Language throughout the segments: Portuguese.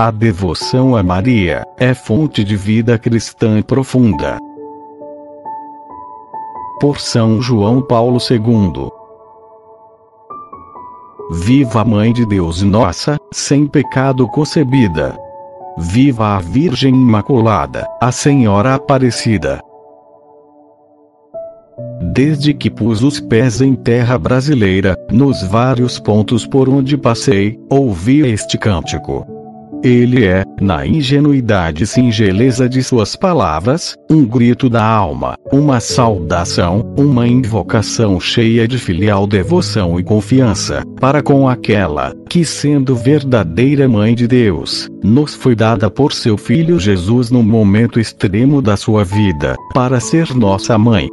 A devoção a Maria é fonte de vida cristã profunda. Por São João Paulo II. Viva a Mãe de Deus Nossa, sem pecado concebida. Viva a Virgem Imaculada, a Senhora Aparecida. Desde que pus os pés em terra brasileira, nos vários pontos por onde passei, ouvi este cântico. Ele é, na ingenuidade e singeleza de suas palavras, um grito da alma, uma saudação, uma invocação cheia de filial devoção e confiança, para com aquela, que sendo verdadeira Mãe de Deus, nos foi dada por seu Filho Jesus no momento extremo da sua vida, para ser nossa mãe.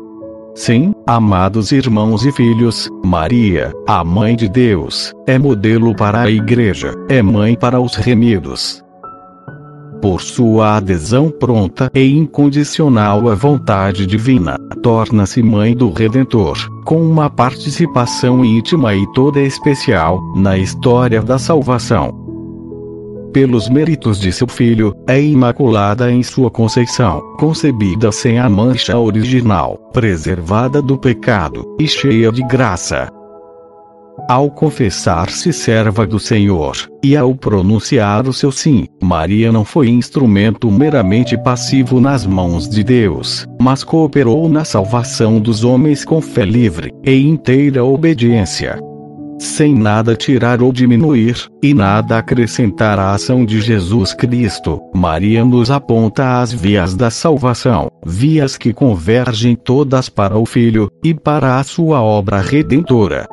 Sim, amados irmãos e filhos, Maria, a Mãe de Deus, é modelo para a Igreja, é mãe para os remidos. Por sua adesão pronta e incondicional à vontade divina, torna-se mãe do Redentor, com uma participação íntima e toda especial na história da salvação pelos méritos de seu filho, é imaculada em sua conceição, concebida sem a mancha original, preservada do pecado, e cheia de graça. Ao confessar-se serva do Senhor, e ao pronunciar o seu sim, Maria não foi instrumento meramente passivo nas mãos de Deus, mas cooperou na salvação dos homens com fé livre e inteira obediência sem nada tirar ou diminuir, e nada acrescentar à ação de Jesus Cristo, Maria nos aponta as vias da salvação, vias que convergem todas para o Filho, e para a sua obra redentora.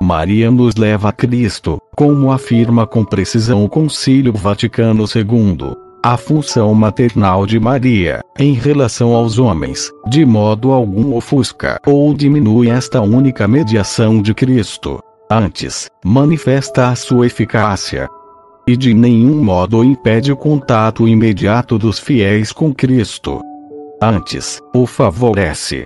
Maria nos leva a Cristo, como afirma com precisão o Concílio Vaticano II. A função maternal de Maria, em relação aos homens, de modo algum ofusca ou diminui esta única mediação de Cristo Antes, manifesta a sua eficácia. E de nenhum modo impede o contato imediato dos fiéis com Cristo. Antes, o favorece.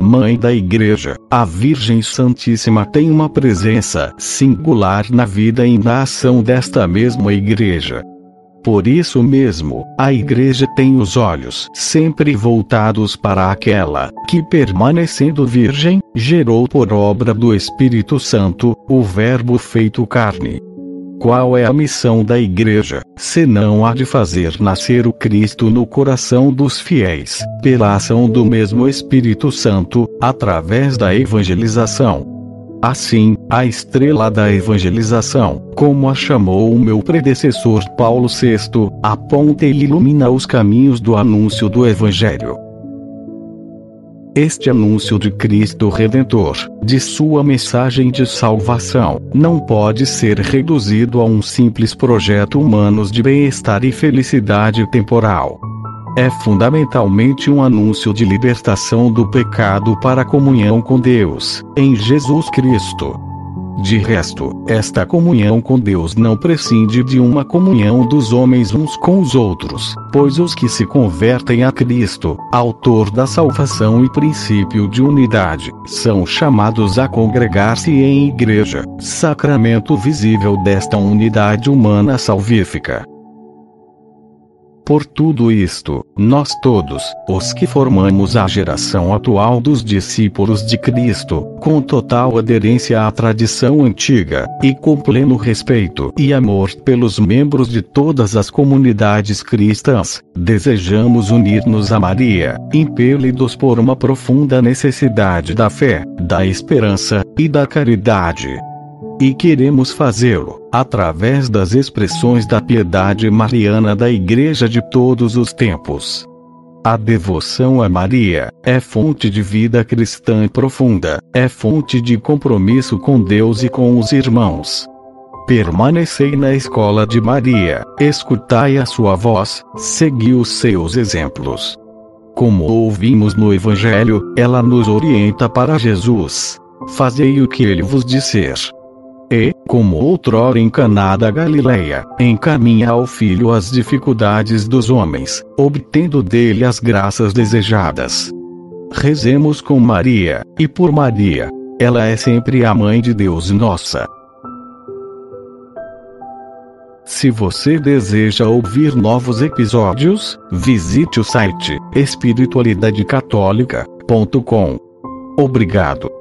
Mãe da Igreja, a Virgem Santíssima tem uma presença singular na vida e na ação desta mesma Igreja. Por isso mesmo, a Igreja tem os olhos sempre voltados para aquela que, permanecendo virgem, gerou por obra do Espírito Santo o Verbo feito carne. Qual é a missão da Igreja, senão a de fazer nascer o Cristo no coração dos fiéis, pela ação do mesmo Espírito Santo, através da evangelização? Assim, a estrela da evangelização, como a chamou o meu predecessor Paulo VI, aponta e ilumina os caminhos do anúncio do Evangelho. Este anúncio de Cristo Redentor, de sua mensagem de salvação, não pode ser reduzido a um simples projeto humano de bem-estar e felicidade temporal é fundamentalmente um anúncio de libertação do pecado para a comunhão com Deus, em Jesus Cristo. De resto, esta comunhão com Deus não prescinde de uma comunhão dos homens uns com os outros, pois os que se convertem a Cristo, autor da salvação e princípio de unidade, são chamados a congregar-se em igreja, sacramento visível desta unidade humana salvífica. Por tudo isto, nós todos, os que formamos a geração atual dos discípulos de Cristo, com total aderência à tradição antiga, e com pleno respeito e amor pelos membros de todas as comunidades cristãs, desejamos unir-nos a Maria, impelidos por uma profunda necessidade da fé, da esperança e da caridade. E queremos fazê-lo, através das expressões da piedade mariana da Igreja de todos os tempos. A devoção a Maria é fonte de vida cristã profunda, é fonte de compromisso com Deus e com os irmãos. Permanecei na escola de Maria, escutai a sua voz, segui os seus exemplos. Como ouvimos no Evangelho, ela nos orienta para Jesus. Fazei o que ele vos disser. E, como outrora em Caná da Galileia, encaminha ao filho as dificuldades dos homens, obtendo dele as graças desejadas. Rezemos com Maria, e por Maria. Ela é sempre a mãe de Deus nossa. Se você deseja ouvir novos episódios, visite o site espiritualidadecatólica.com. Obrigado.